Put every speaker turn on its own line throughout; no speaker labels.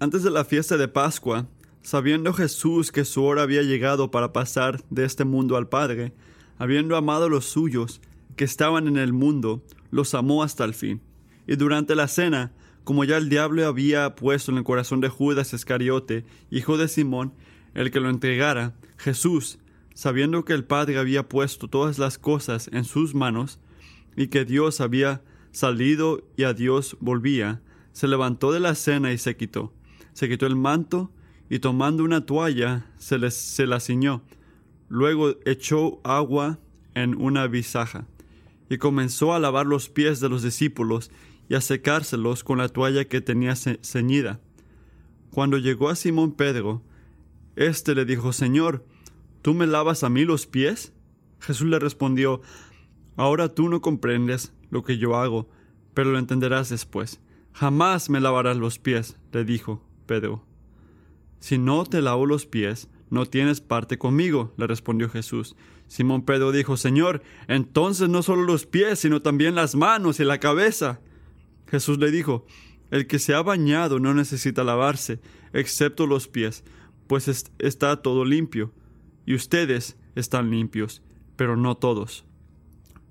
Antes de la fiesta de Pascua, sabiendo Jesús que su hora había llegado para pasar de este mundo al Padre, habiendo amado a los suyos que estaban en el mundo, los amó hasta el fin. Y durante la cena, como ya el diablo había puesto en el corazón de Judas Iscariote, hijo de Simón, el que lo entregara, Jesús, sabiendo que el Padre había puesto todas las cosas en sus manos, y que Dios había salido y a Dios volvía, se levantó de la cena y se quitó. Se quitó el manto, y tomando una toalla se, se la ciñó. Luego echó agua en una visaja, y comenzó a lavar los pies de los discípulos y a secárselos con la toalla que tenía ceñida. Cuando llegó a Simón Pedro, éste le dijo, Señor, ¿tú me lavas a mí los pies? Jesús le respondió, Ahora tú no comprendes lo que yo hago, pero lo entenderás después. Jamás me lavarás los pies, le dijo Pedro. Si no te lavo los pies, no tienes parte conmigo, le respondió Jesús. Simón Pedro dijo, Señor, entonces no solo los pies, sino también las manos y la cabeza. Jesús le dijo, El que se ha bañado no necesita lavarse, excepto los pies, pues está todo limpio, y ustedes están limpios, pero no todos.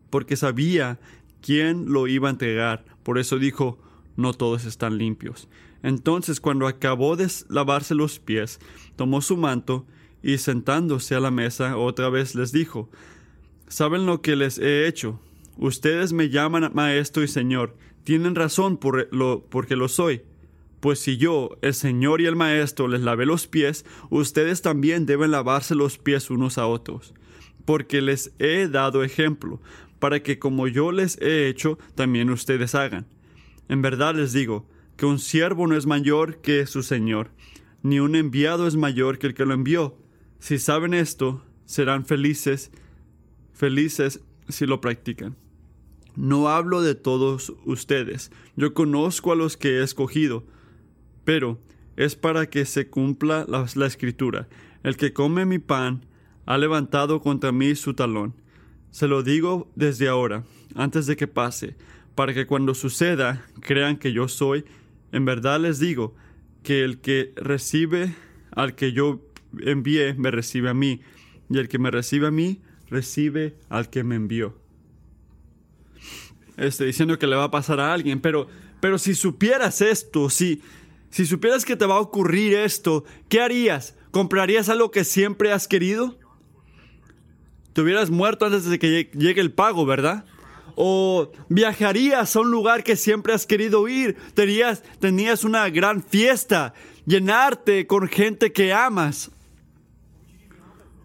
Porque sabía quién lo iba a entregar, por eso dijo, no todos están limpios. Entonces, cuando acabó de lavarse los pies, tomó su manto y sentándose a la mesa otra vez les dijo, ¿saben lo que les he hecho? Ustedes me llaman maestro y señor, tienen razón por lo, porque lo soy. Pues si yo, el Señor y el Maestro, les lavé los pies, ustedes también deben lavarse los pies unos a otros, porque les he dado ejemplo, para que como yo les he hecho, también ustedes hagan. En verdad les digo, que un siervo no es mayor que su Señor, ni un enviado es mayor que el que lo envió. Si saben esto, serán felices, felices si lo practican. No hablo de todos ustedes, yo conozco a los que he escogido, pero es para que se cumpla la, la escritura. El que come mi pan ha levantado contra mí su talón. Se lo digo desde ahora, antes de que pase, para que cuando suceda crean que yo soy en verdad les digo que el que recibe al que yo envié, me recibe a mí, y el que me recibe a mí, recibe al que me envió. Estoy diciendo que le va a pasar a alguien, pero, pero si supieras esto, si, si supieras que te va a ocurrir esto, ¿qué harías? ¿Comprarías algo que siempre has querido? Te hubieras muerto antes de que llegue el pago, ¿verdad? O viajarías a un lugar que siempre has querido ir, tenías, tenías una gran fiesta, llenarte con gente que amas.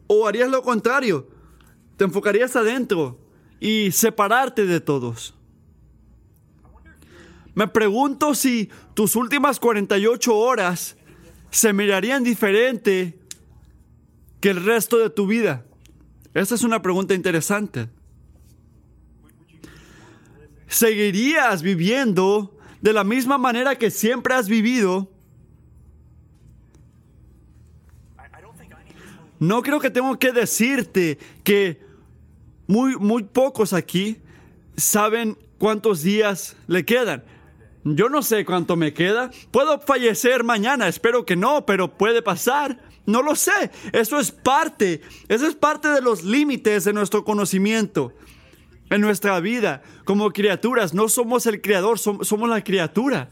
O harías lo contrario, te enfocarías adentro y separarte de todos. Me pregunto si tus últimas 48 horas se mirarían diferente que el resto de tu vida. Esta es una pregunta interesante. ¿Seguirías viviendo de la misma manera que siempre has vivido? No creo que tengo que decirte que muy, muy pocos aquí saben cuántos días le quedan. Yo no sé cuánto me queda. Puedo fallecer mañana, espero que no, pero puede pasar. No lo sé. Eso es parte, eso es parte de los límites de nuestro conocimiento en nuestra vida como criaturas. No somos el creador, somos la criatura.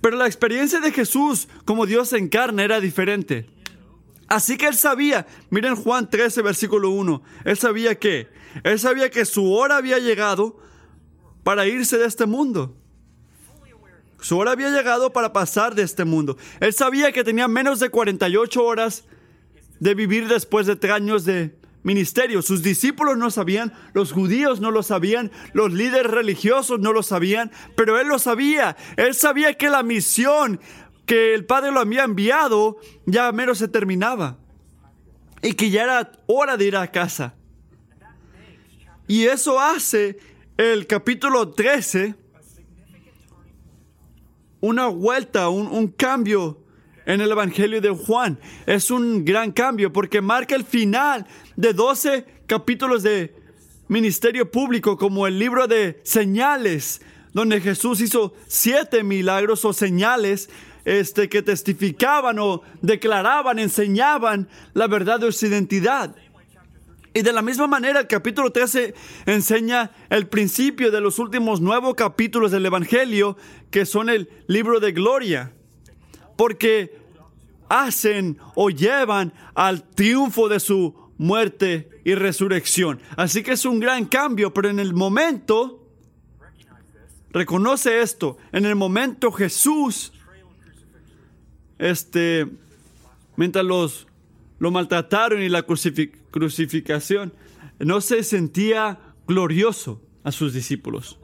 Pero la experiencia de Jesús como Dios en carne era diferente. Así que él sabía, miren Juan 13, versículo 1, él sabía que, él sabía que su hora había llegado para irse de este mundo. Su hora había llegado para pasar de este mundo. Él sabía que tenía menos de 48 horas de vivir después de tres años de ministerio. Sus discípulos no sabían, los judíos no lo sabían, los líderes religiosos no lo sabían, pero él lo sabía. Él sabía que la misión que el Padre lo había enviado ya menos se terminaba y que ya era hora de ir a casa. Y eso hace el capítulo 13 una vuelta, un, un cambio en el Evangelio de Juan. Es un gran cambio porque marca el final de 12 capítulos de ministerio público como el libro de señales, donde Jesús hizo siete milagros o señales este, que testificaban o declaraban, enseñaban la verdad de su identidad. Y de la misma manera, el capítulo 13 enseña el principio de los últimos nueve capítulos del Evangelio, que son el libro de gloria. Porque hacen o llevan al triunfo de su muerte y resurrección. Así que es un gran cambio, pero en el momento, reconoce esto, en el momento Jesús, este, mientras los lo maltrataron y la crucificación, no se sentía glorioso a sus discípulos.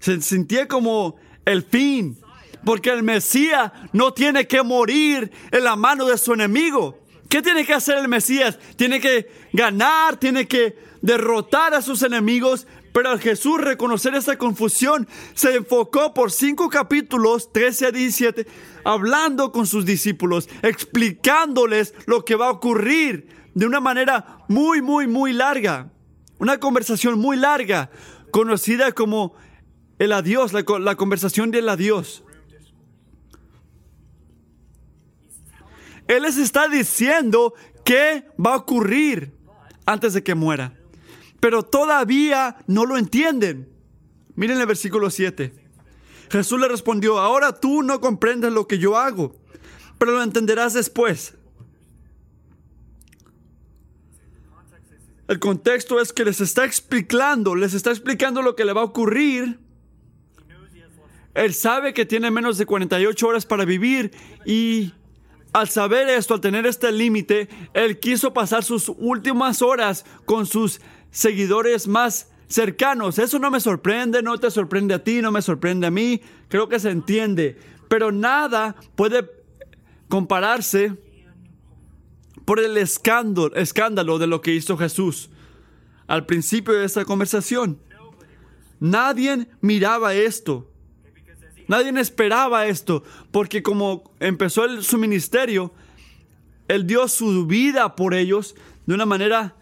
Se sentía como el fin, porque el Mesías no tiene que morir en la mano de su enemigo. ¿Qué tiene que hacer el Mesías? Tiene que ganar, tiene que derrotar a sus enemigos, pero al Jesús reconocer esa confusión, se enfocó por cinco capítulos, 13 a 17, hablando con sus discípulos, explicándoles lo que va a ocurrir de una manera muy, muy, muy larga. Una conversación muy larga, conocida como el adiós, la, la conversación del adiós. Él les está diciendo qué va a ocurrir antes de que muera pero todavía no lo entienden. Miren el versículo 7. Jesús le respondió, ahora tú no comprendes lo que yo hago, pero lo entenderás después. El contexto es que les está explicando, les está explicando lo que le va a ocurrir. Él sabe que tiene menos de 48 horas para vivir y al saber esto, al tener este límite, él quiso pasar sus últimas horas con sus seguidores más cercanos. Eso no me sorprende, no te sorprende a ti, no me sorprende a mí. Creo que se entiende. Pero nada puede compararse por el escándalo, de lo que hizo Jesús al principio de esta conversación. Nadie miraba esto. Nadie esperaba esto, porque como empezó su ministerio, Él dio su vida por ellos de una manera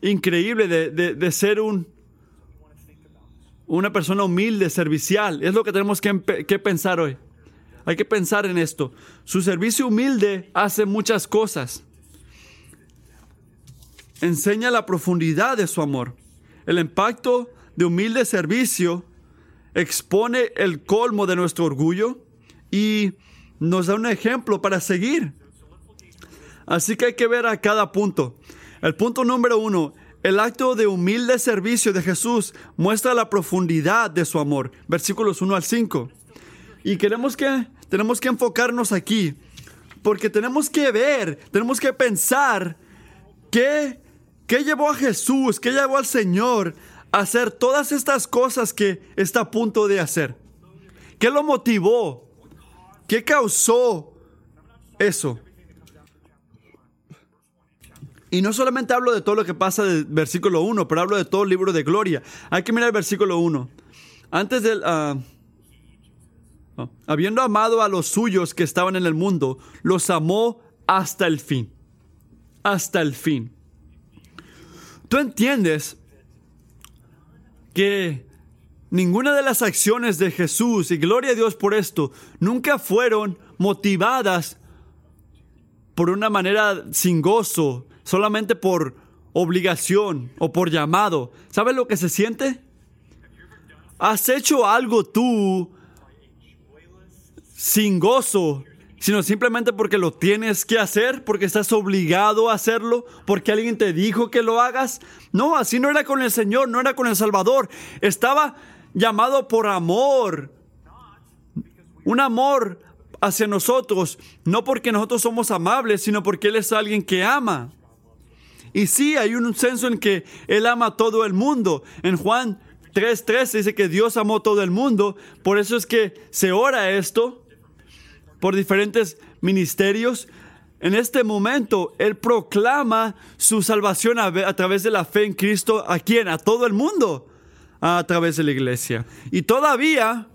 increíble de, ser un, una persona humilde, servicial. Es lo que tenemos que, que pensar hoy. Hay que pensar en esto. Su servicio humilde hace muchas cosas. Enseña la profundidad de su amor. El impacto de humilde servicio expone el colmo de nuestro orgullo y nos da un ejemplo para seguir. Así que hay que ver a cada punto. El punto número uno, el acto de humilde servicio de Jesús muestra la profundidad de su amor. Versículos 1 al 5. Y queremos que, tenemos que enfocarnos aquí, porque tenemos que ver, tenemos que pensar qué, qué llevó a Jesús, qué llevó al Señor hacer todas estas cosas que está a punto de hacer. ¿Qué lo motivó? ¿Qué causó eso? Y no solamente hablo de todo lo que pasa del versículo 1, pero hablo de todo el libro de gloria. Hay que mirar el versículo 1. Antes del... Ah, habiendo amado a los suyos que estaban en el mundo, los amó hasta el fin. Hasta el fin. Tú entiendes que ninguna de las acciones de Jesús, y gloria a Dios por esto, nunca fueron motivadas por una manera sin gozo, solamente por obligación o por llamado. ¿Sabes lo que se siente? ¿Has hecho algo tú sin gozo, sino simplemente porque lo tienes que hacer, porque estás obligado a hacerlo, porque alguien te dijo que lo hagas? No, así no era con el Señor, no era con el Salvador. Estaba llamado por amor. Un amor hacia nosotros, no porque nosotros somos amables, sino porque Él es alguien que ama. Y sí, hay un senso en que Él ama a todo el mundo. En Juan 3.3 dice que Dios amó todo el mundo. Por eso es que se ora esto por diferentes ministerios. En este momento, Él proclama su salvación a, través de la fe en Cristo. ¿A quién? A todo el mundo. A través de la iglesia. Y todavía,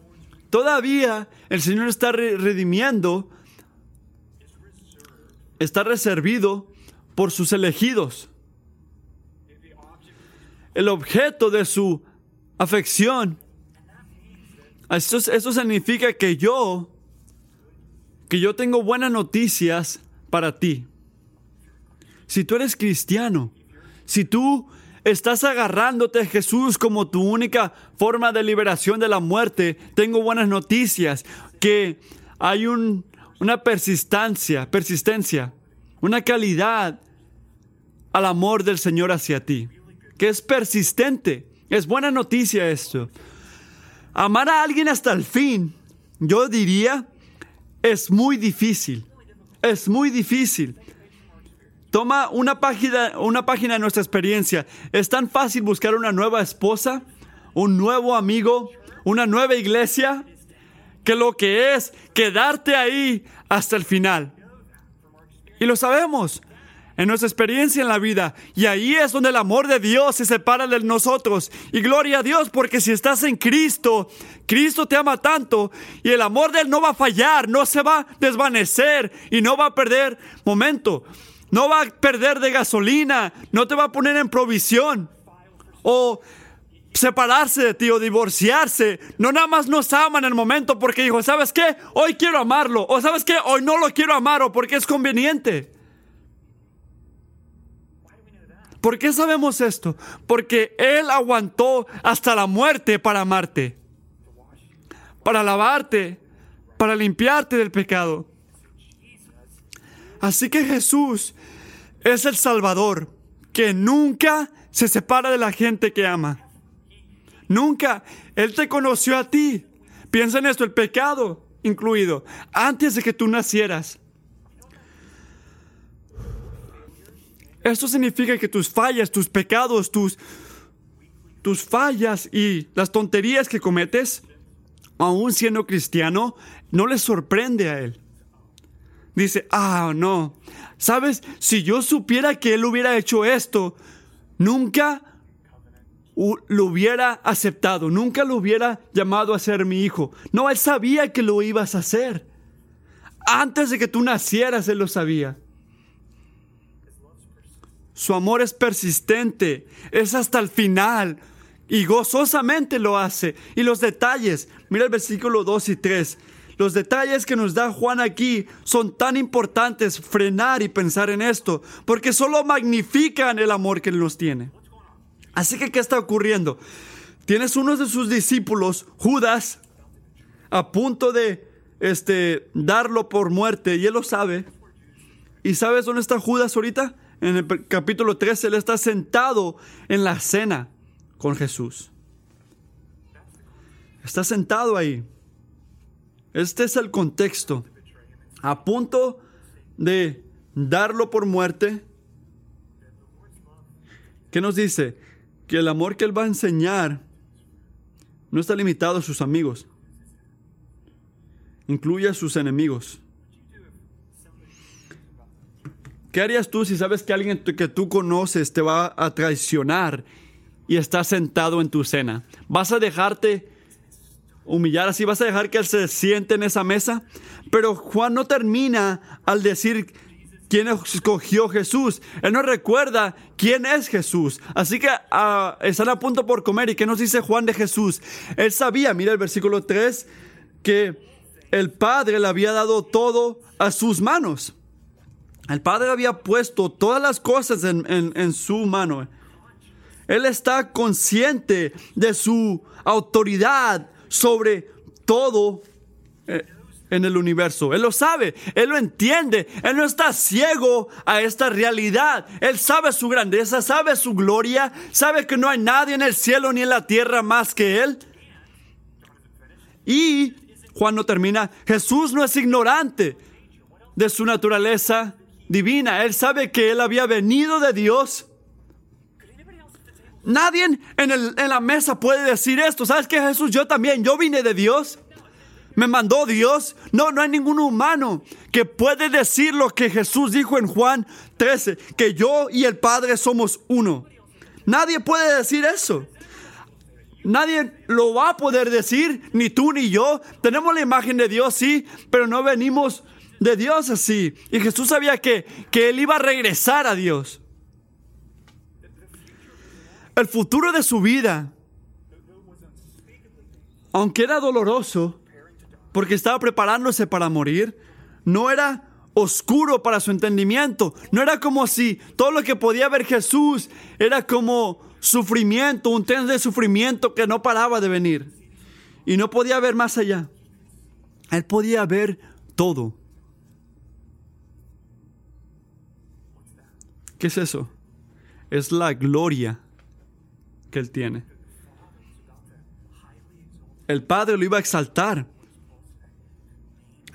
todavía el Señor está redimiendo, está reservado por sus elegidos el objeto de su afección. Eso significa que yo que yo tengo buenas noticias para ti. Si tú eres cristiano, si tú estás agarrándote a Jesús como tu única forma de liberación de la muerte, tengo buenas noticias, que hay una persistencia, persistencia, una calidad al amor del Señor hacia ti, que es persistente. Es buena noticia esto. Amar a alguien hasta el fin, yo diría, es muy difícil. Es muy difícil. Toma una página, una página de nuestra experiencia. Es tan fácil buscar una nueva esposa, un nuevo amigo, una nueva iglesia, que lo que es quedarte ahí hasta el final. Y lo sabemos en nuestra experiencia en la vida. Y ahí es donde el amor de Dios se separa de nosotros. Y gloria a Dios, porque si estás en Cristo, Cristo te ama tanto y el amor de Él no va a fallar, no se va a desvanecer y no va a perder momento. No va a perder de gasolina, no te va a poner en provisión. O separarse de ti o divorciarse. No nada más nos ama en el momento porque dijo, ¿sabes qué? Hoy quiero amarlo. O ¿sabes qué? Hoy no lo quiero amar o porque es conveniente. ¿Por qué sabemos esto? Porque Él aguantó hasta la muerte para amarte, para lavarte, para limpiarte del pecado. Así que Jesús es el Salvador que nunca se separa de la gente que ama. Nunca. Él te conoció a ti. Piensa en esto, el pecado incluido, antes de que tú nacieras. Esto significa que tus fallas, tus pecados, tus, tus fallas y las tonterías que cometes, aún siendo cristiano, no le sorprende a Él. Dice, ah, no, sabes, si yo supiera que Él hubiera hecho esto, nunca lo hubiera aceptado, nunca lo hubiera llamado a ser mi hijo. No, Él sabía que lo ibas a hacer. Antes de que tú nacieras, Él lo sabía. Su amor es persistente, es hasta el final y gozosamente lo hace. Y los detalles, mira el versículo 2 y 3. Los detalles que nos da Juan aquí son tan importantes frenar y pensar en esto, porque solo magnifican el amor que Él nos tiene. Así que, ¿qué está ocurriendo? Tienes uno de sus discípulos, Judas, a punto de este, darlo por muerte, y él lo sabe. ¿Y sabes dónde está Judas ahorita? en el capítulo 13, él está sentado en la cena con Jesús. Está sentado ahí. Este es el contexto. A punto de darlo por muerte. ¿Qué nos dice? Que el amor que él va a enseñar no está limitado a sus amigos. Incluye a sus enemigos. ¿Qué harías tú si sabes que alguien que tú conoces te va a traicionar y está sentado en tu cena? ¿Vas a dejarte humillar así? ¿Vas a dejar que él se siente en esa mesa? Pero Juan no termina al decir quién escogió Jesús. Él no recuerda quién es Jesús. Así que uh, están a punto por comer. ¿Y qué nos dice Juan de Jesús? Él sabía, mira el versículo 3, que el Padre le había dado todo a sus manos. El Padre había puesto todas las cosas en, su mano. Él está consciente de su autoridad sobre todo eh, en el universo. Él lo sabe, Él lo entiende, Él no está ciego a esta realidad. Él sabe su grandeza, sabe su gloria, sabe que no hay nadie en el cielo ni en la tierra más que Él. Y cuando termina, Jesús no es ignorante de su naturaleza divina. Él sabe que él había venido de Dios. Nadie en, la mesa puede decir esto. ¿Sabes qué, Jesús? Yo también, yo vine de Dios. Me mandó Dios. No, no hay ningún humano que puede decir lo que Jesús dijo en Juan 13, que yo y el Padre somos uno. Nadie puede decir eso. Nadie lo va a poder decir, ni tú ni yo. Tenemos la imagen de Dios, sí, pero no venimos de Dios así. Y Jesús sabía que, que Él iba a regresar a Dios. El futuro de su vida, aunque era doloroso, porque estaba preparándose para morir, no era oscuro para su entendimiento. No era como si todo lo que podía ver Jesús era como sufrimiento, un tren de sufrimiento que no paraba de venir. Y no podía ver más allá. Él podía ver todo. ¿Qué es eso? Es la gloria que él tiene. El Padre lo iba a exaltar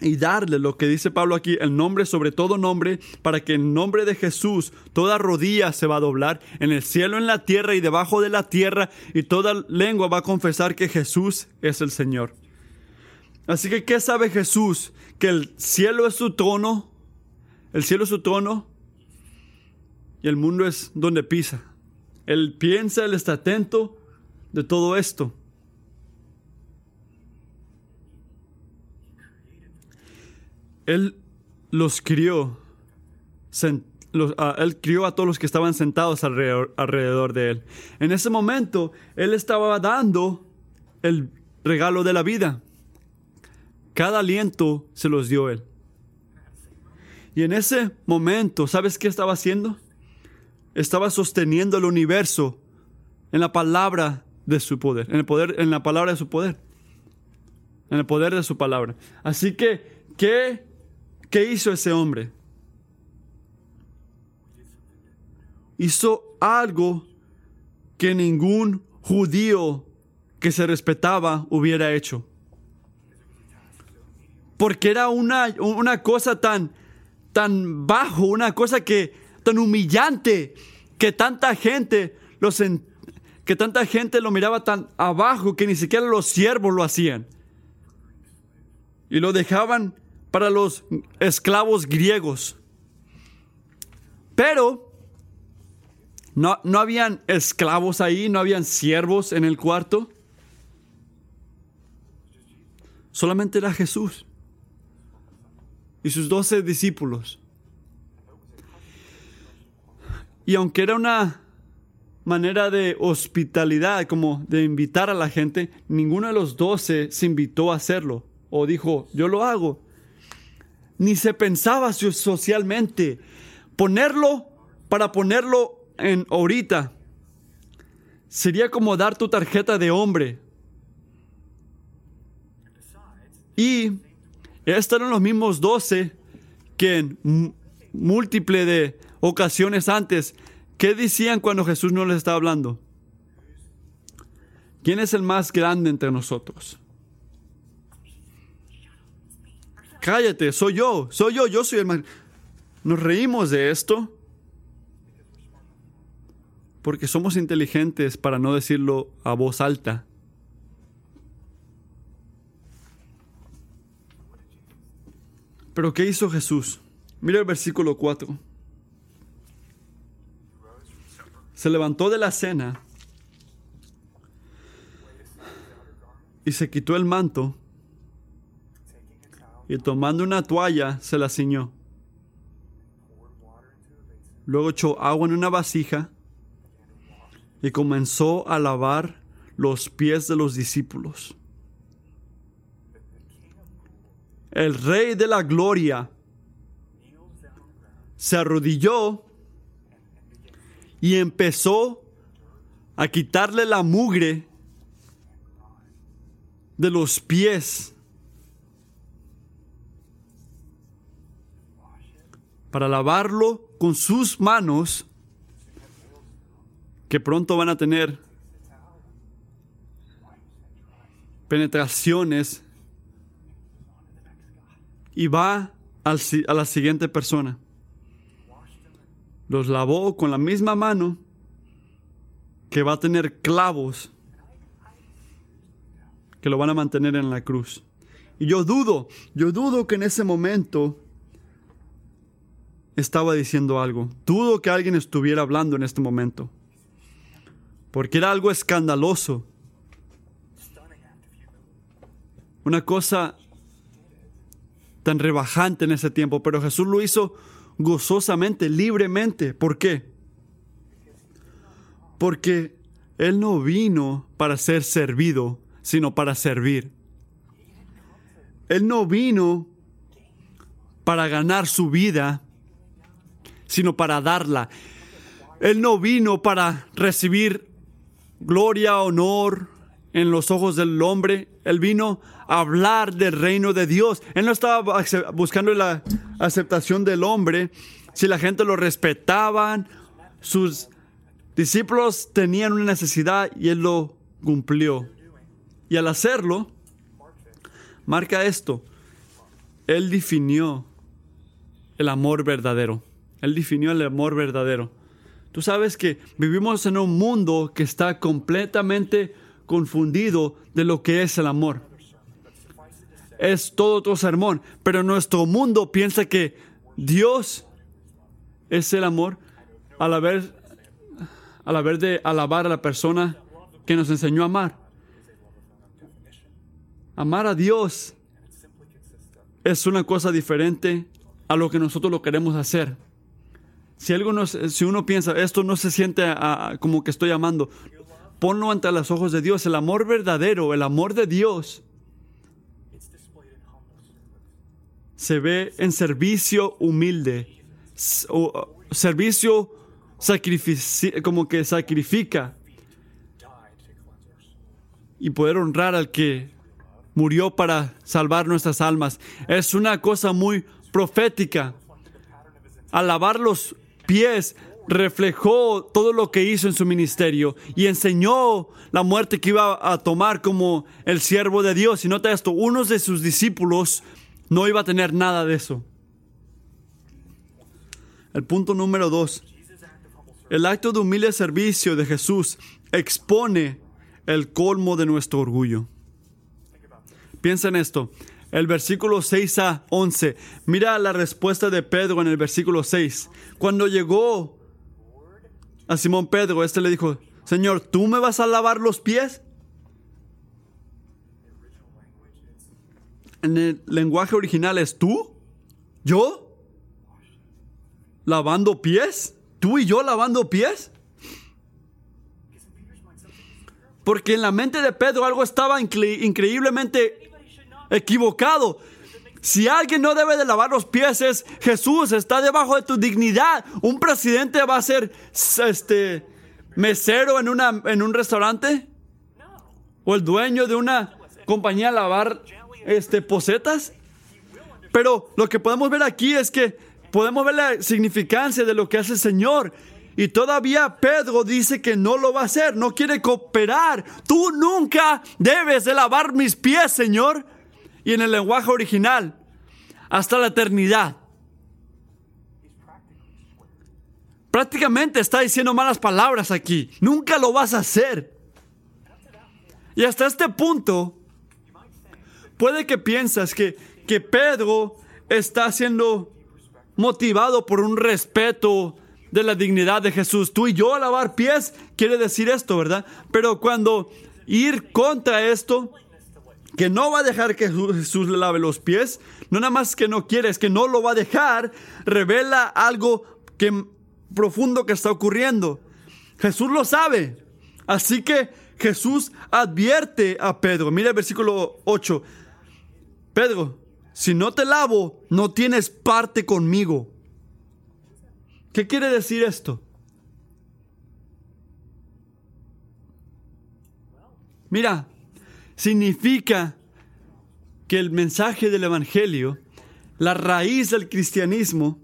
y darle lo que dice Pablo aquí, el nombre sobre todo nombre, para que en nombre de Jesús toda rodilla se va a doblar en el cielo, en la tierra y debajo de la tierra, y toda lengua va a confesar que Jesús es el Señor. Así que, ¿qué sabe Jesús? Que el cielo es su trono, el cielo es su trono, y el mundo es donde pisa. Él piensa, él está atento de todo esto. Él los crió, él crió a todos los que estaban sentados alrededor, alrededor de él. En ese momento, él estaba dando el regalo de la vida. Cada aliento se los dio él. Y en ese momento, ¿sabes qué estaba haciendo? Estaba sosteniendo el universo en la palabra de su poder, en el poder, en la palabra de su poder, en el poder de su palabra. Así que, ¿qué ¿Qué hizo ese hombre? Hizo algo que ningún judío que se respetaba hubiera hecho. Porque era una, una cosa tan, tan bajo, una cosa que tan humillante, que tanta gente los que tanta gente lo miraba tan abajo que ni siquiera los siervos lo hacían. Y lo dejaban para los esclavos griegos. Pero no, no habían esclavos ahí, no habían siervos en el cuarto. Solamente era Jesús y sus doce discípulos. Y aunque era una manera de hospitalidad, como de invitar a la gente, ninguno de los doce se invitó a hacerlo o dijo, yo lo hago ni se pensaba socialmente. Ponerlo para ponerlo en ahorita sería como dar tu tarjeta de hombre. Y estos eran los mismos doce que en múltiples de ocasiones antes, ¿qué decían cuando Jesús no les estaba hablando? ¿Quién es el más grande entre nosotros? cállate, soy yo, soy yo, yo soy el más... Nos reímos de esto porque somos inteligentes para no decirlo a voz alta. Pero ¿qué hizo Jesús? Mira el versículo 4. Se levantó de la cena y se quitó el manto y tomando una toalla se la ciñó. Luego echó agua en una vasija y comenzó a lavar los pies de los discípulos. El rey de la gloria se arrodilló y empezó a quitarle la mugre de los pies para lavarlo con sus manos que pronto van a tener penetraciones y va a la siguiente persona. Los lavó con la misma mano que va a tener clavos que lo van a mantener en la cruz. Y yo dudo, yo dudo que en ese momento estaba diciendo algo. Dudo que alguien estuviera hablando en este momento. Porque era algo escandaloso. Una cosa tan rebajante en ese tiempo. Pero Jesús lo hizo gozosamente, libremente. ¿Por qué? Porque Él no vino para ser servido, sino para servir. Él no vino para ganar su vida, sino para darla. Él no vino para recibir gloria, honor en los ojos del hombre. Él vino a hablar del reino de Dios. Él no estaba buscando la aceptación del hombre. Si la gente lo respetaban, sus discípulos tenían una necesidad y él lo cumplió. Y al hacerlo, marca esto. Él definió el amor verdadero. Él definió el amor verdadero. Tú sabes que vivimos en un mundo que está completamente confundido de lo que es el amor. Es todo otro sermón, pero nuestro mundo piensa que Dios es el amor al haber, al haber de alabar a la persona que nos enseñó a amar. Amar a Dios es una cosa diferente a lo que nosotros lo queremos hacer. Si, algo no, si uno piensa, esto no se siente como que estoy amando, ponlo ante los ojos de Dios. El amor verdadero, el amor de Dios, se ve en servicio humilde, servicio como que sacrifica y poder honrar al que murió para salvar nuestras almas. Es una cosa muy profética. Al lavar los pies, reflejó todo lo que hizo en su ministerio y enseñó la muerte que iba a tomar como el siervo de Dios. Y nota esto, uno de sus discípulos no iba a tener nada de eso. El punto número dos. El acto de humilde servicio de Jesús expone el colmo de nuestro orgullo. Piensa en esto. El versículo 6 a 11. Mira la respuesta de Pedro en el versículo 6. Cuando llegó a Simón Pedro, este le dijo, Señor, ¿tú me vas a lavar los pies? En el lenguaje original es tú, yo, lavando pies, tú y yo lavando pies. Porque en la mente de Pedro algo estaba increíblemente equivocado. Si alguien no debe de lavar los pies es Jesús, está debajo de tu dignidad. Un presidente va a ser este mesero en, una, en un restaurante o el dueño de una compañía lavar este posetas. Pero lo que podemos ver aquí es que podemos ver la significancia de lo que hace el Señor. Y todavía Pedro dice que no lo va a hacer, no quiere cooperar. Tú nunca debes de lavar mis pies, Señor. Y en el lenguaje original, hasta la eternidad. Prácticamente está diciendo malas palabras aquí. Nunca lo vas a hacer. Y hasta este punto, puede que piensas que, que Pedro está siendo motivado por un respeto de la dignidad de Jesús. Tú y yo lavar pies quiere decir esto, ¿verdad? Pero cuando ir contra esto, que no va a dejar que Jesús le lave los pies, no nada más que no quiere, es que no lo va a dejar, revela algo que, profundo que está ocurriendo. Jesús lo sabe. Así que Jesús advierte a Pedro. Mira el versículo 8. Pedro, si no te lavo, no tienes parte conmigo. ¿Qué quiere decir esto? Mira, significa que el mensaje del Evangelio, la raíz del cristianismo,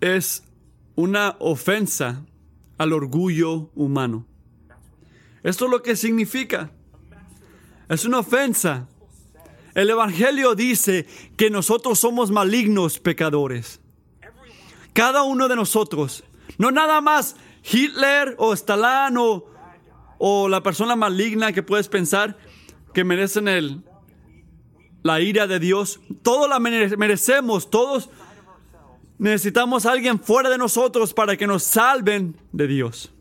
es una ofensa al orgullo humano. Esto es lo que significa. Es una ofensa. El Evangelio dice que nosotros somos malignos pecadores. Cada uno de nosotros. No nada más Hitler o Stalin o, la persona maligna que puedes pensar que merecen el, la ira de Dios. Todos la merecemos, todos necesitamos a alguien fuera de nosotros para que nos salven de Dios.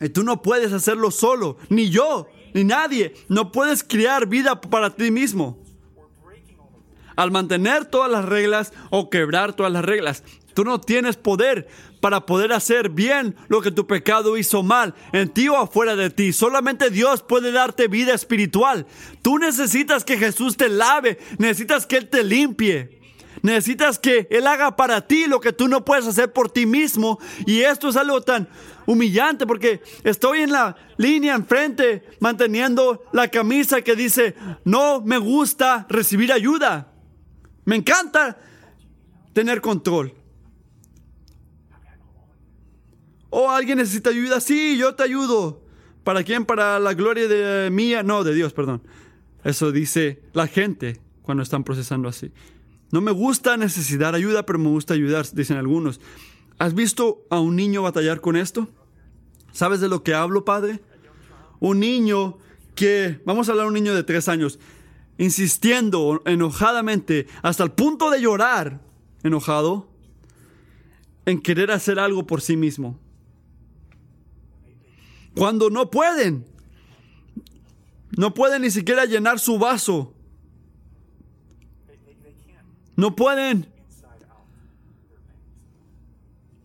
Y tú no puedes hacerlo solo, ni yo, ni nadie. No puedes crear vida para ti mismo al mantener todas las reglas o quebrar todas las reglas. Tú no tienes poder para poder hacer bien lo que tu pecado hizo mal, en ti o afuera de ti. Solamente Dios puede darte vida espiritual. Tú necesitas que Jesús te lave, necesitas que Él te limpie. Necesitas que Él haga para ti lo que tú no puedes hacer por ti mismo. Y esto es algo tan humillante porque estoy en la línea enfrente manteniendo la camisa que dice, no me gusta recibir ayuda. Me encanta tener control. O oh, alguien necesita ayuda, sí, yo te ayudo. ¿Para quién? Para la gloria de mía, no, de Dios, perdón. Eso dice la gente cuando están procesando así. No me gusta necesitar ayuda, pero me gusta ayudar, dicen algunos. ¿Has visto a un niño batallar con esto? ¿Sabes de lo que hablo, padre? Un niño que, vamos a hablar de un niño de tres años, insistiendo enojadamente hasta el punto de llorar, enojado, en querer hacer algo por sí mismo. Cuando no pueden, no pueden ni siquiera llenar su vaso no pueden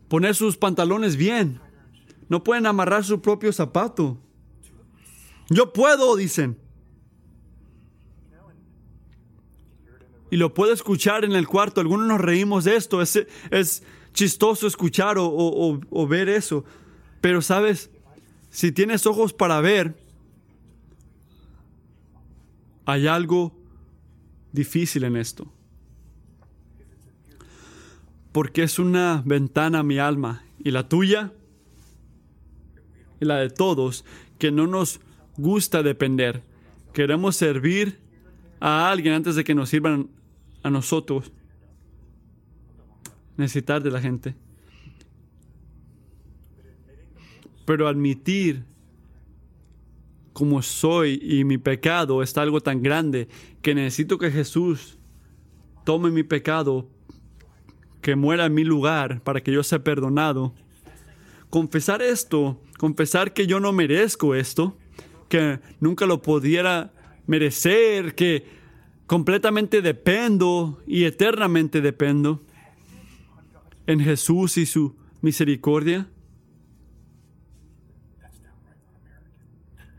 poner sus pantalones bien. No pueden amarrar su propio zapato. Yo puedo, dicen. Y lo puedo escuchar en el cuarto. Algunos nos reímos de esto. Es, es chistoso escuchar o, o ver eso. Pero sabes, si tienes ojos para ver, hay algo difícil en esto porque es una ventana a mi alma y la tuya y la de todos que no nos gusta depender. Queremos servir a alguien antes de que nos sirvan a nosotros. Necesitar de la gente. Pero admitir como soy y mi pecado está algo tan grande que necesito que Jesús tome mi pecado que muera en mi lugar para que yo sea perdonado. Confesar esto, confesar que yo no merezco esto, que nunca lo pudiera merecer, que completamente dependo y eternamente dependo en Jesús y su misericordia.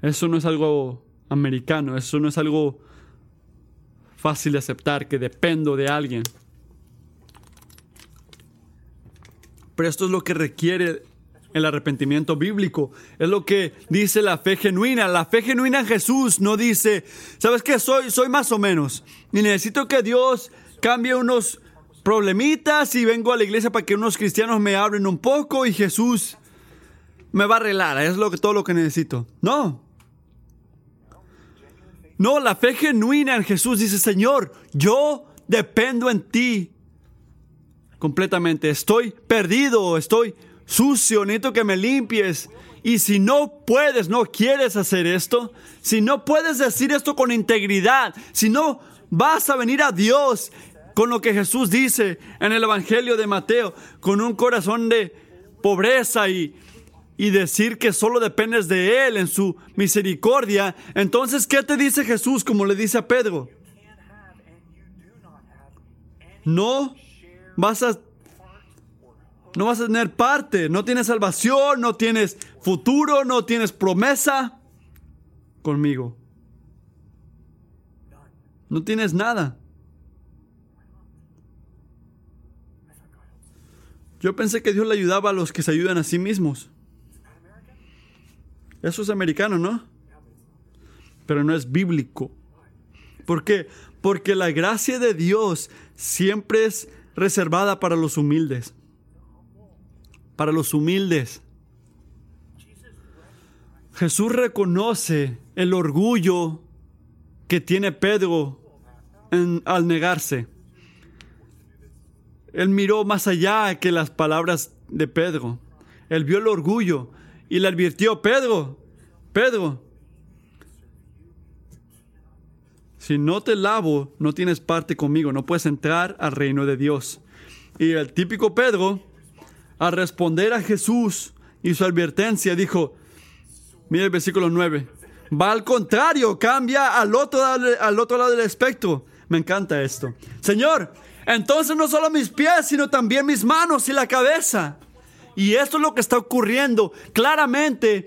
Eso no es algo americano, eso no es algo fácil de aceptar, que dependo de alguien. Pero esto es lo que requiere el arrepentimiento bíblico. Es lo que dice la fe genuina. La fe genuina en Jesús no dice, ¿sabes qué? Soy, soy más o menos. Y necesito que Dios cambie unos problemitas y vengo a la iglesia para que unos cristianos me abren un poco y Jesús me va a arreglar. Es lo todo lo que necesito. No. No, la fe genuina en Jesús dice, Señor, yo dependo en ti completamente. Estoy perdido, estoy sucio, necesito que me limpies. Y si no puedes, no quieres hacer esto, si no puedes decir esto con integridad, si no vas a venir a Dios con lo que Jesús dice en el Evangelio de Mateo, con un corazón de pobreza y, y decir que solo dependes de Él en su misericordia, entonces, ¿qué te dice Jesús como le dice a Pedro? No vas a no vas a tener parte, no tienes salvación, no tienes futuro, no tienes promesa conmigo. No tienes nada. Yo pensé que Dios le ayudaba a los que se ayudan a sí mismos. Eso es americano, ¿no? Pero no es bíblico. ¿Por qué? Porque la gracia de Dios siempre es reservada para los humildes. Para los humildes. Jesús reconoce el orgullo que tiene Pedro al negarse. Él miró más allá que las palabras de Pedro. Él vio el orgullo y le advirtió, Pedro, Pedro, Si no te lavo, no tienes parte conmigo, no puedes entrar al reino de Dios. Y el típico Pedro, al responder a Jesús y su advertencia, dijo, mira el versículo 9, va al contrario, cambia al otro, al otro lado del espectro. Me encanta esto. Señor, entonces no solo mis pies, sino también mis manos y la cabeza. Y esto es lo que está ocurriendo. Claramente,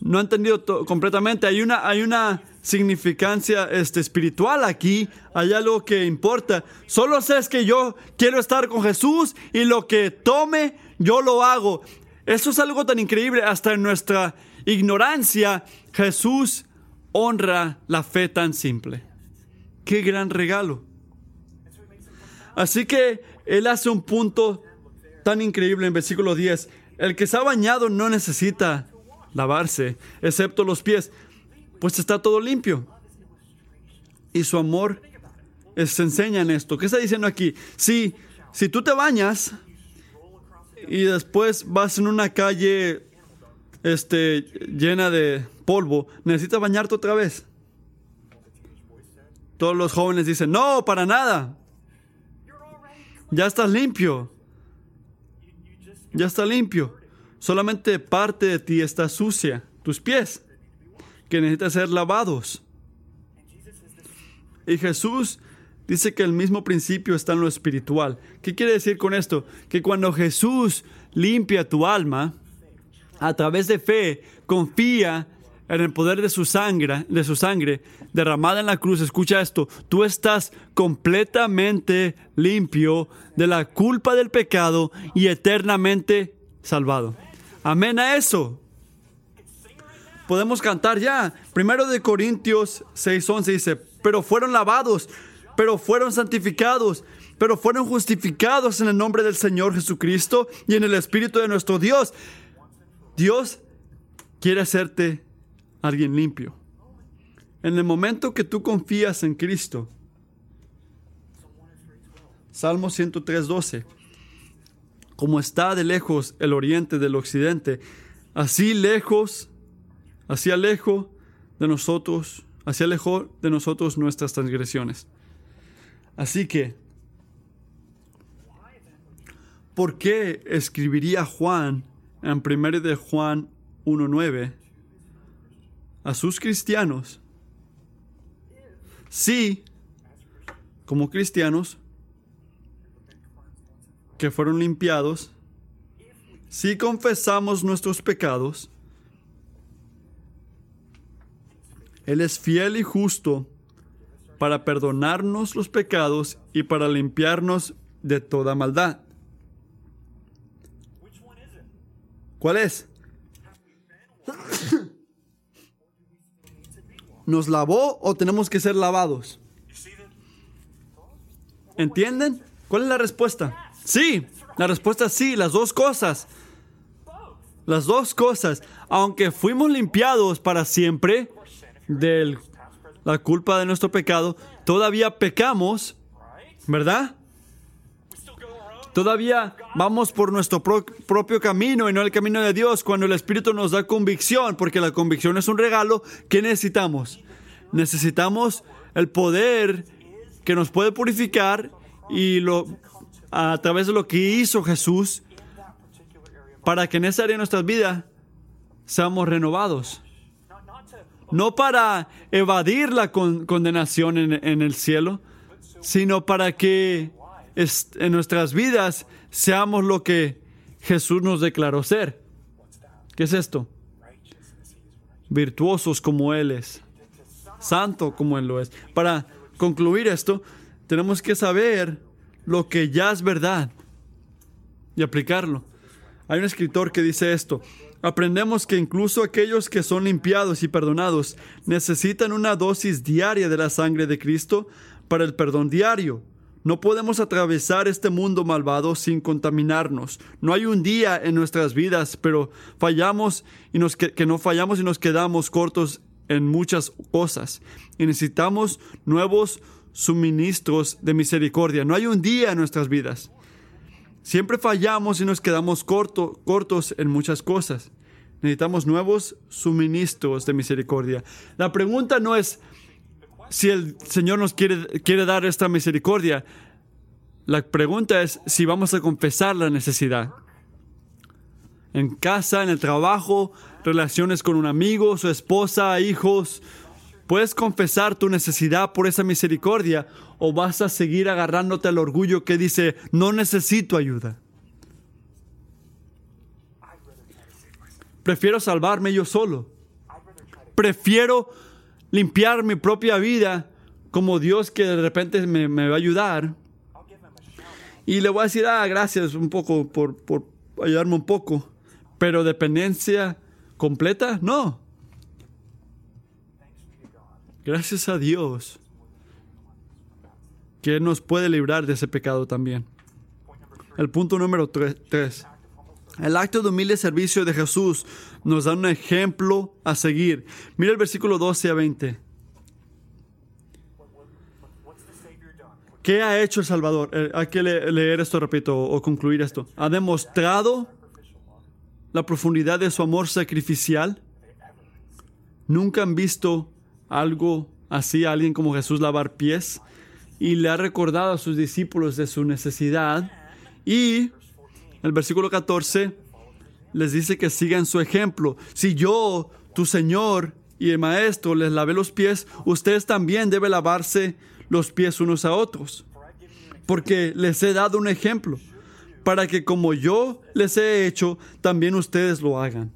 no he entendido completamente. Hay una, hay una significancia este, espiritual aquí. Hay algo que importa. Solo sé es que yo quiero estar con Jesús y lo que tome, yo lo hago. Eso es algo tan increíble. Hasta en nuestra ignorancia, Jesús honra la fe tan simple. Qué gran regalo. Así que Él hace un punto tan increíble en versículo 10. El que se ha bañado no necesita lavarse, excepto los pies, pues está todo limpio. Y su amor se enseña en esto. ¿Qué está diciendo aquí? Si, si tú te bañas y después vas en una calle este, llena de polvo, necesitas bañarte otra vez. Todos los jóvenes dicen, no, para nada. Ya estás limpio. Ya está limpio. Solamente parte de ti está sucia, tus pies, que necesitan ser lavados. Y Jesús dice que el mismo principio está en lo espiritual. ¿Qué quiere decir con esto? Que cuando Jesús limpia tu alma, a través de fe, confía en el poder de su sangre, de su sangre derramada en la cruz. Escucha esto, tú estás completamente limpio de la culpa del pecado y eternamente salvado. Amén a eso. Podemos cantar ya. Primero de Corintios 6:11 dice, pero fueron lavados, pero fueron santificados, pero fueron justificados en el nombre del Señor Jesucristo y en el Espíritu de nuestro Dios. Dios quiere hacerte alguien limpio. En el momento que tú confías en Cristo, Salmo 103:12 como está de lejos el oriente del occidente, así lejos, así lejos de nosotros, así lejos de nosotros nuestras transgresiones. Así que, ¿por qué escribiría Juan en 1 de Juan 1.9 a sus cristianos? Sí, como cristianos, que fueron limpiados, si confesamos nuestros pecados, Él es fiel y justo para perdonarnos los pecados y para limpiarnos de toda maldad. ¿Cuál es? ¿Nos lavó o tenemos que ser lavados? ¿Entienden? ¿Cuál es la respuesta? Sí, la respuesta es sí, las dos cosas. Las dos cosas. Aunque fuimos limpiados para siempre de la culpa de nuestro pecado, todavía pecamos, ¿verdad? Todavía vamos por nuestro propio camino y no el camino de Dios cuando el Espíritu nos da convicción, porque la convicción es un regalo que necesitamos. Necesitamos el poder que nos puede purificar y lo a través de lo que hizo Jesús para que en esa área de nuestras vidas seamos renovados. No para evadir la condenación en, el cielo, sino para que en nuestras vidas seamos lo que Jesús nos declaró ser. ¿Qué es esto? Virtuosos como Él es, santo como Él lo es. Para concluir esto, tenemos que saber lo que ya es verdad y aplicarlo. Hay un escritor que dice esto. Aprendemos que incluso aquellos que son limpiados y perdonados necesitan una dosis diaria de la sangre de Cristo para el perdón diario. No podemos atravesar este mundo malvado sin contaminarnos. No hay un día en nuestras vidas, pero fallamos y nos que, no fallamos y nos quedamos cortos en muchas cosas. Y necesitamos nuevos suministros de misericordia. No hay un día en nuestras vidas. Siempre fallamos y nos quedamos cortos en muchas cosas. Necesitamos nuevos suministros de misericordia. La pregunta no es si el Señor nos quiere, quiere dar esta misericordia. La pregunta es si vamos a confesar la necesidad. En casa, en el trabajo, relaciones con un amigo, su esposa, hijos, ¿Puedes confesar tu necesidad por esa misericordia o vas a seguir agarrándote al orgullo que dice, no necesito ayuda? Prefiero salvarme yo solo. Prefiero limpiar mi propia vida como Dios que de repente me, va a ayudar. Y le voy a decir, ah, gracias un poco por, ayudarme un poco. Pero dependencia completa, no. Gracias a Dios que nos puede librar de ese pecado también. El punto número 3. El acto de humilde servicio de Jesús nos da un ejemplo a seguir. Mira el versículo 12 a 20. ¿Qué ha hecho el Salvador? Eh, hay que leer esto, repito, o concluir esto. Ha demostrado la profundidad de su amor sacrificial. Nunca han visto algo así alguien como Jesús lavar pies y le ha recordado a sus discípulos de su necesidad. Y el versículo 14 les dice que sigan su ejemplo. Si yo, tu Señor y el Maestro, les lavé los pies, ustedes también deben lavarse los pies unos a otros. Porque les he dado un ejemplo, para que como yo les he hecho, también ustedes lo hagan.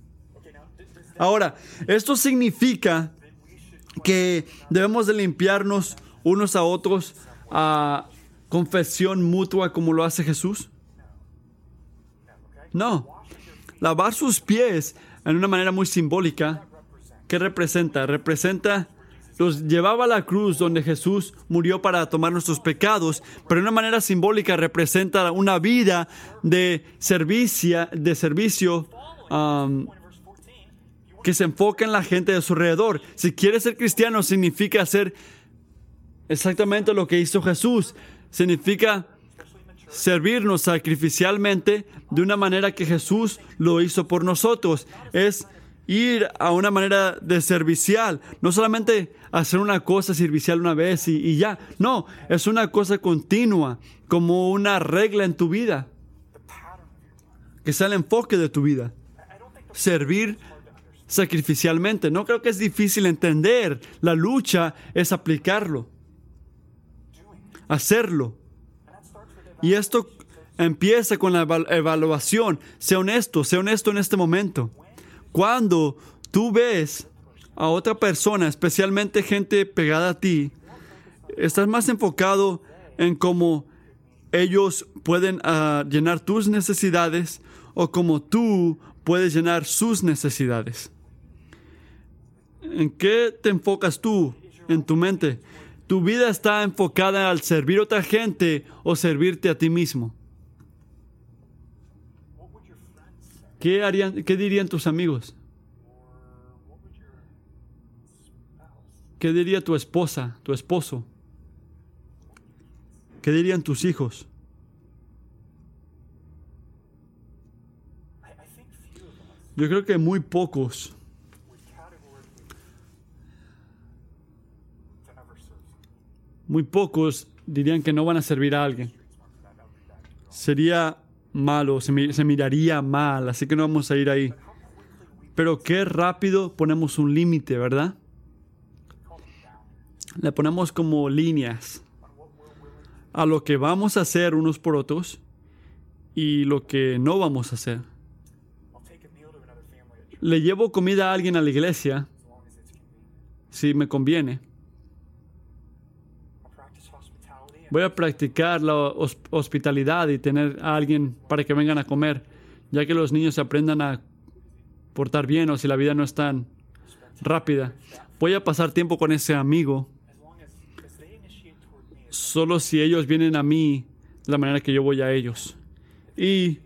Ahora, esto significa que debemos de limpiarnos unos a otros a confesión mutua como lo hace Jesús? No. Lavar sus pies en una manera muy simbólica, ¿qué representa? Representa los llevaba a la cruz donde Jesús murió para tomar nuestros pecados, pero de una manera simbólica representa una vida de servicio, de servicio um, que se enfoca en la gente de su alrededor. Si quieres ser cristiano, significa hacer exactamente lo que hizo Jesús. Significa servirnos sacrificialmente de una manera que Jesús lo hizo por nosotros. Es ir a una manera de servicial, no solamente hacer una cosa servicial una vez y, y, ya, no, es una cosa continua, como una regla en tu vida, que sea el enfoque de tu vida. Servir sacrificialmente. No creo que es difícil entender. La lucha es aplicarlo, hacerlo. Y esto empieza con la evaluación. Sé honesto, sé honesto en este momento. Cuando tú ves a otra persona, especialmente gente pegada a ti, estás más enfocado en cómo ellos pueden uh, llenar tus necesidades o cómo tú puedes llenar sus necesidades. ¿En qué te enfocas tú en tu mente? ¿Tu vida está enfocada al servir a otra gente o servirte a ti mismo? ¿Qué, harían, ¿Qué dirían tus amigos? ¿Qué diría tu esposa, tu esposo? ¿Qué dirían tus hijos? Yo creo que muy pocos muy pocos dirían que no van a servir a alguien. Sería malo, se, miraría mal, así que no vamos a ir ahí. Pero qué rápido ponemos un límite, ¿verdad? Le ponemos como líneas a lo que vamos a hacer unos por otros y lo que no vamos a hacer. Le llevo comida a alguien a la iglesia si me conviene. Voy a practicar la hospitalidad y tener a alguien para que vengan a comer, ya que los niños aprendan a portar bien o si la vida no es tan rápida. Voy a pasar tiempo con ese amigo solo si ellos vienen a mí de la manera que yo voy a ellos. Y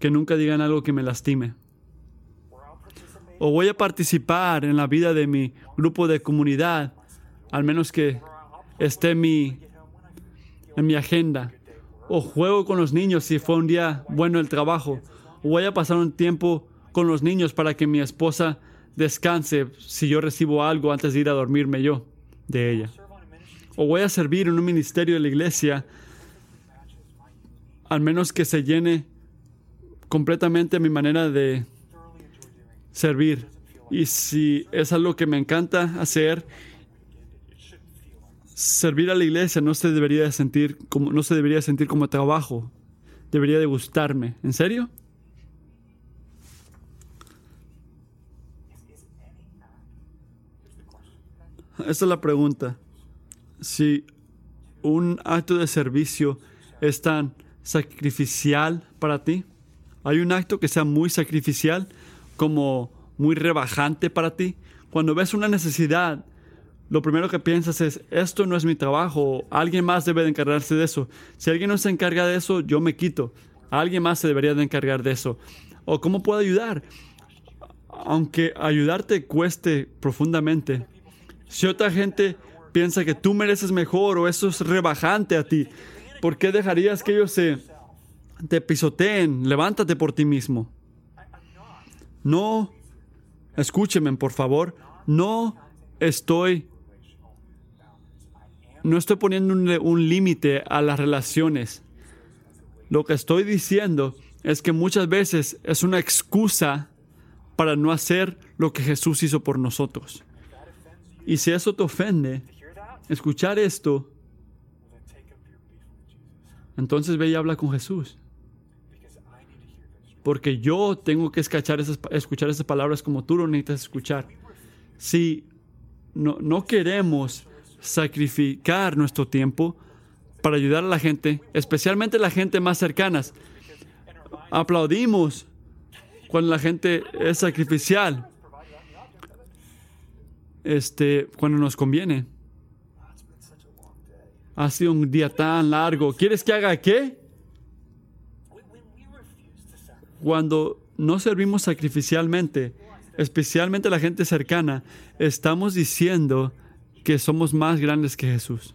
que nunca digan algo que me lastime. O voy a participar en la vida de mi grupo de comunidad, al menos que esté mi en mi agenda. O juego con los niños si fue un día bueno el trabajo. O voy a pasar un tiempo con los niños para que mi esposa descanse si yo recibo algo antes de ir a dormirme yo de ella. O voy a servir en un ministerio de la iglesia al menos que se llene completamente mi manera de servir. Y si es algo que me encanta hacer servir a la iglesia no se debería de sentir como no se debería de sentir como trabajo. Debería de gustarme. ¿En serio? Esa es la pregunta. Si un acto de servicio es tan sacrificial para ti, hay un acto que sea muy sacrificial, como muy rebajante para ti. Cuando ves una necesidad, lo primero que piensas es, esto no es mi trabajo, alguien más debe de encargarse de eso. Si alguien no se encarga de eso, yo me quito. Alguien más se debería de encargar de eso. ¿O cómo puedo ayudar? Aunque ayudarte cueste profundamente, si otra gente piensa que tú mereces mejor o eso es rebajante a ti, ¿por qué dejarías que ellos se te pisoteen? Levántate por ti mismo. No, escúcheme por favor, no estoy no estoy poniendo un, un límite a las relaciones. Lo que estoy diciendo es que muchas veces es una excusa para no hacer lo que Jesús hizo por nosotros. Y si eso te ofende, escuchar esto, entonces ve y habla con Jesús. Porque yo tengo que escuchar esas, escuchar esas palabras como tú lo necesitas escuchar. Si no, no queremos sacrificar nuestro tiempo para ayudar a la gente, especialmente la gente más cercanas. Aplaudimos cuando la gente es sacrificial, este, cuando nos conviene. Ha sido un día tan largo. ¿Quieres que haga qué? Cuando no servimos sacrificialmente, especialmente la gente cercana, estamos diciendo que somos más grandes que Jesús.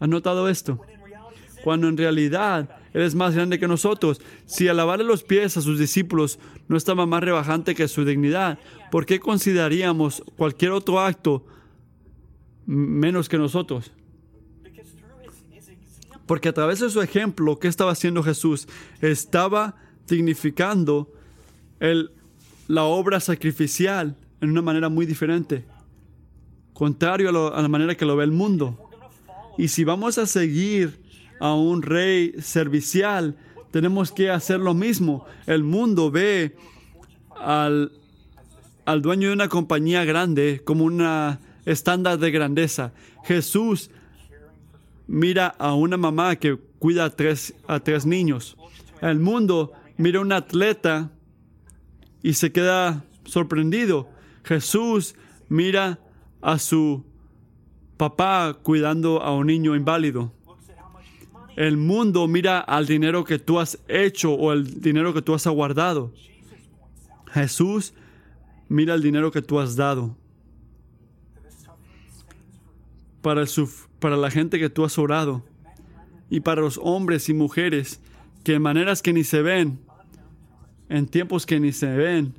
¿Has notado esto? Cuando en realidad Él es más grande que nosotros. Si al lavarle los pies a sus discípulos no estaba más rebajante que su dignidad, ¿por qué consideraríamos cualquier otro acto menos que nosotros? Porque a través de su ejemplo, ¿qué estaba haciendo Jesús? Estaba dignificando la obra sacrificial en una manera muy diferente contrario a, la manera que lo ve el mundo. Y si vamos a seguir a un rey servicial, tenemos que hacer lo mismo. El mundo ve al, al dueño de una compañía grande como una estándar de grandeza. Jesús mira a una mamá que cuida a tres, a tres niños. El mundo mira a un atleta y se queda sorprendido. Jesús mira a su papá cuidando a un niño inválido. El mundo mira al dinero que tú has hecho o el dinero que tú has aguardado. Jesús mira el dinero que tú has dado. Para, para la gente que tú has orado. Y para los hombres y mujeres que en maneras que ni se ven, en tiempos que ni se ven,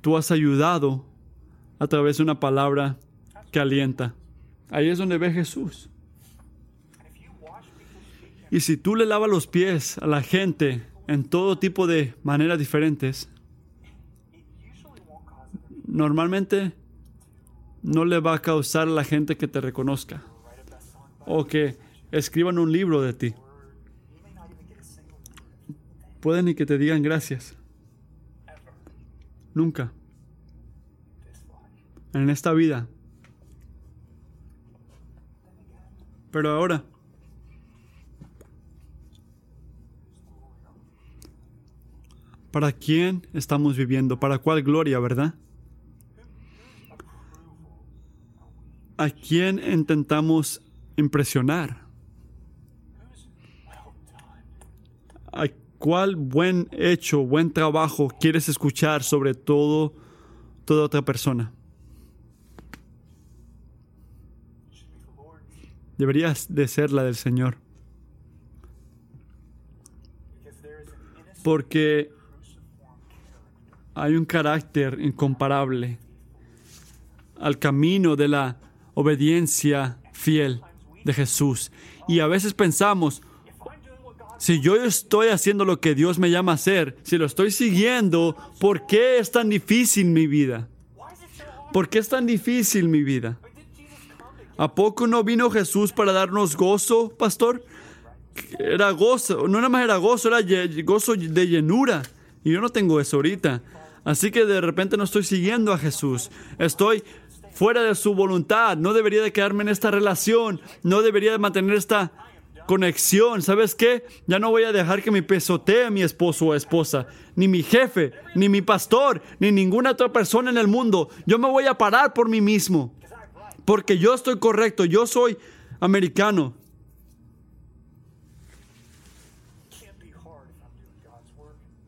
tú has ayudado a través de una palabra que alienta. Ahí es donde ve Jesús. Y si tú le lavas los pies a la gente en todo tipo de maneras diferentes, normalmente no le va a causar a la gente que te reconozca o que escriban un libro de ti. Pueden y que te digan gracias. Nunca en esta vida. Pero ahora, ¿para quién estamos viviendo? ¿Para cuál gloria, verdad? ¿A quién intentamos impresionar? ¿A cuál buen hecho, buen trabajo quieres escuchar sobre todo toda otra persona? Deberías de ser la del Señor. Porque hay un carácter incomparable al camino de la obediencia fiel de Jesús. Y a veces pensamos, si yo estoy haciendo lo que Dios me llama a hacer, si lo estoy siguiendo, ¿por qué es tan difícil mi vida? ¿Por qué es tan difícil mi vida? ¿A poco no vino Jesús para darnos gozo, pastor? Era gozo, no nada más era gozo, era gozo de llenura. Y yo no tengo eso ahorita. Así que de repente no estoy siguiendo a Jesús. Estoy fuera de su voluntad. No debería de quedarme en esta relación. No debería de mantener esta conexión. ¿Sabes qué? Ya no voy a dejar que me pesotee mi esposo o esposa, ni mi jefe, ni mi pastor, ni ninguna otra persona en el mundo. Yo me voy a parar por mí mismo. Porque yo estoy correcto. Yo soy americano.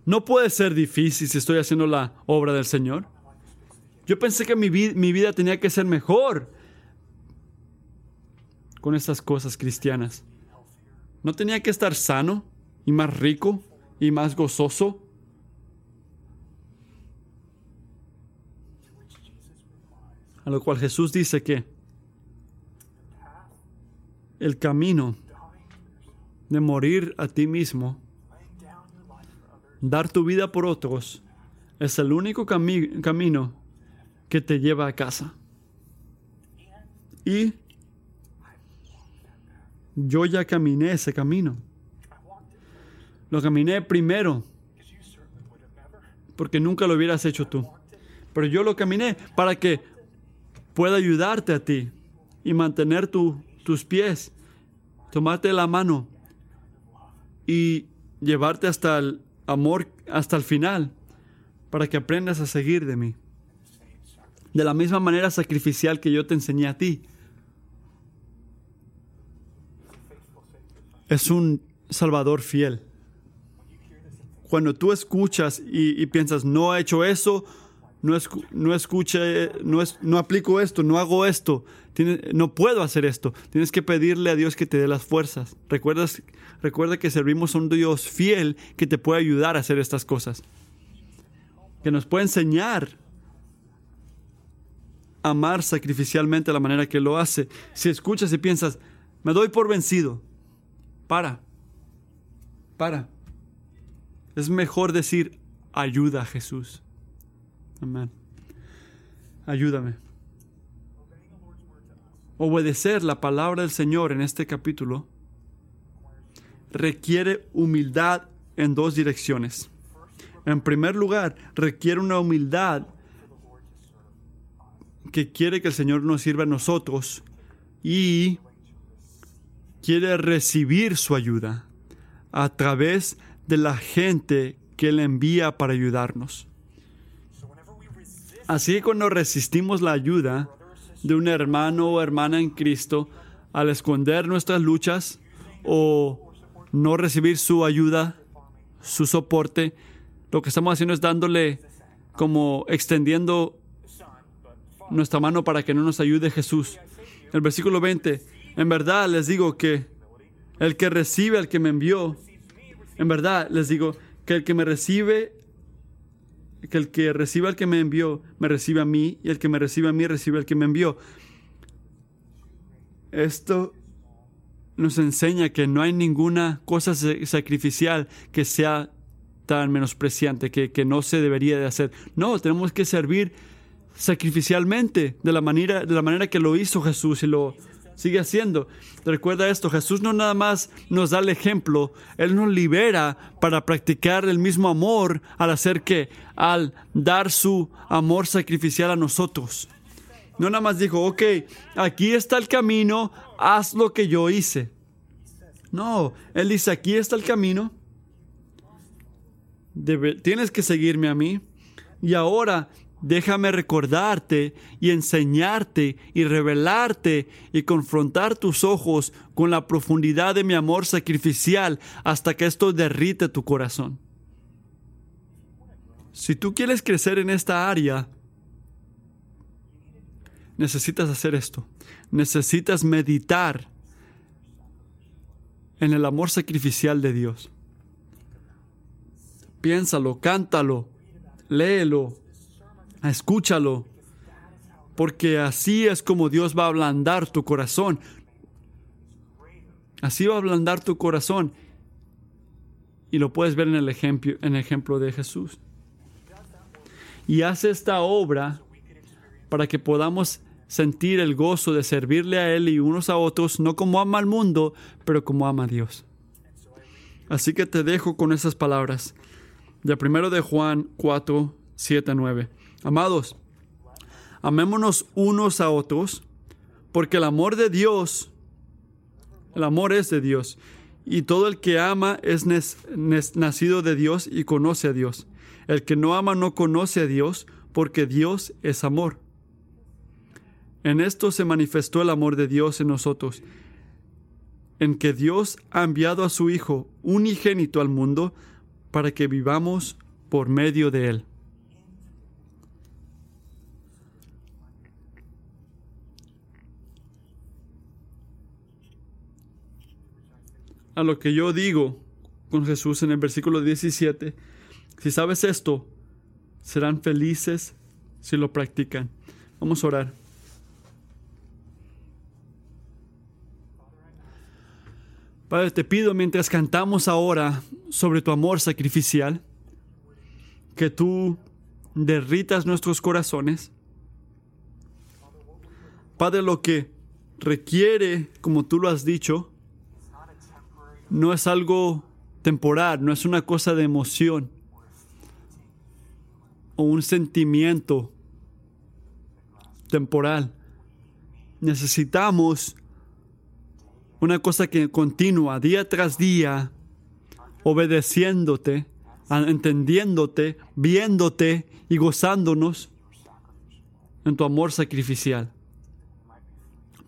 No puede ser difícil si estoy haciendo la obra del Señor. Yo pensé que mi, mi vida tenía que ser mejor con estas cosas cristianas. ¿No tenía que estar sano y más rico y más gozoso? A lo cual Jesús dice que el camino de morir a ti mismo, dar tu vida por otros, es el único camino que te lleva a casa. Y yo ya caminé ese camino. Lo caminé primero, porque nunca lo hubieras hecho tú. Pero yo lo caminé para que pueda ayudarte a ti y mantener tus pies, tomarte la mano y llevarte hasta el amor, hasta el final, para que aprendas a seguir de mí. De la misma manera sacrificial que yo te enseñé a ti. es un Salvador fiel. Cuando tú escuchas y, piensas, no he hecho eso, no, no escuché, no, es, no aplico esto, no hago esto, no puedo hacer esto. Tienes que pedirle a Dios que te dé las fuerzas. ¿Recuerdas, recuerda que servimos a un Dios fiel que te puede ayudar a hacer estas cosas. Que nos puede enseñar a amar sacrificialmente la manera que lo hace. Si escuchas y piensas, me doy por vencido, para. Para. Es mejor decir, ayuda a Jesús. Amén. Ayúdame. Obedecer la palabra del Señor en este capítulo requiere humildad en dos direcciones. En primer lugar, requiere una humildad que quiere que el Señor nos sirva a nosotros y quiere recibir su ayuda a través de la gente que Él envía para ayudarnos. Así que cuando resistimos la ayuda de un hermano o hermana en Cristo al esconder nuestras luchas o no recibir su ayuda, su soporte, lo que estamos haciendo es dándole como extendiendo nuestra mano para que no nos ayude Jesús. El versículo 20 en verdad les digo que el que recibe al que me envió, en verdad les digo que el que me recibe, que el que recibe al que me envió, me recibe a mí, y el que me recibe a mí, recibe al que me envió. Esto nos enseña que no hay ninguna cosa sacrificial que sea tan menospreciante, que, que no se debería de hacer. No, tenemos que servir sacrificialmente de la manera, de la manera que lo hizo Jesús y lo, sigue haciendo. Recuerda esto, Jesús no nada más nos da el ejemplo, Él nos libera para practicar el mismo amor al hacer que, al dar su amor sacrificial a nosotros. No nada más dijo, ok, aquí está el camino, haz lo que yo hice. No, Él dice, aquí está el camino, tienes que seguirme a mí. Y ahora Déjame recordarte y enseñarte y revelarte y confrontar tus ojos con la profundidad de mi amor sacrificial hasta que esto derrite tu corazón. Si tú quieres crecer en esta área, necesitas hacer esto. Necesitas meditar en el amor sacrificial de Dios. Piénsalo, cántalo, léelo, Escúchalo, porque así es como Dios va a ablandar tu corazón. Así va a ablandar tu corazón. Y lo puedes ver en el ejemplo, en el ejemplo de Jesús. Y hace esta obra para que podamos sentir el gozo de servirle a Él y unos a otros, no como ama al mundo, pero como ama a Dios. Así que te dejo con esas palabras. De primero de Juan 4, 7, 9. Amados, amémonos unos a otros, porque el amor de Dios, el amor es de Dios, y todo el que ama es nacido de Dios y conoce a Dios. El que no ama no conoce a Dios, porque Dios es amor. En esto se manifestó el amor de Dios en nosotros, en que Dios ha enviado a su Hijo unigénito al mundo para que vivamos por medio de Él. A lo que yo digo con Jesús en el versículo 17, si sabes esto, serán felices si lo practican. Vamos a orar. Padre, te pido mientras cantamos ahora sobre tu amor sacrificial, que tú derritas nuestros corazones. Padre, lo que requiere, como tú lo has dicho, no es algo temporal, no es una cosa de emoción o un sentimiento temporal. Necesitamos una cosa que continúa día tras día, obedeciéndote, entendiéndote, viéndote y gozándonos en tu amor sacrificial.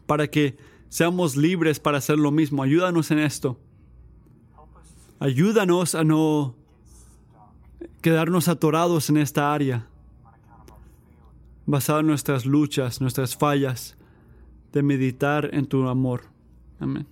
Para que seamos libres para hacer lo mismo. Ayúdanos en esto. Ayúdanos a no quedarnos atorados en esta área, basado en nuestras luchas, nuestras fallas, de meditar en tu amor. Amén.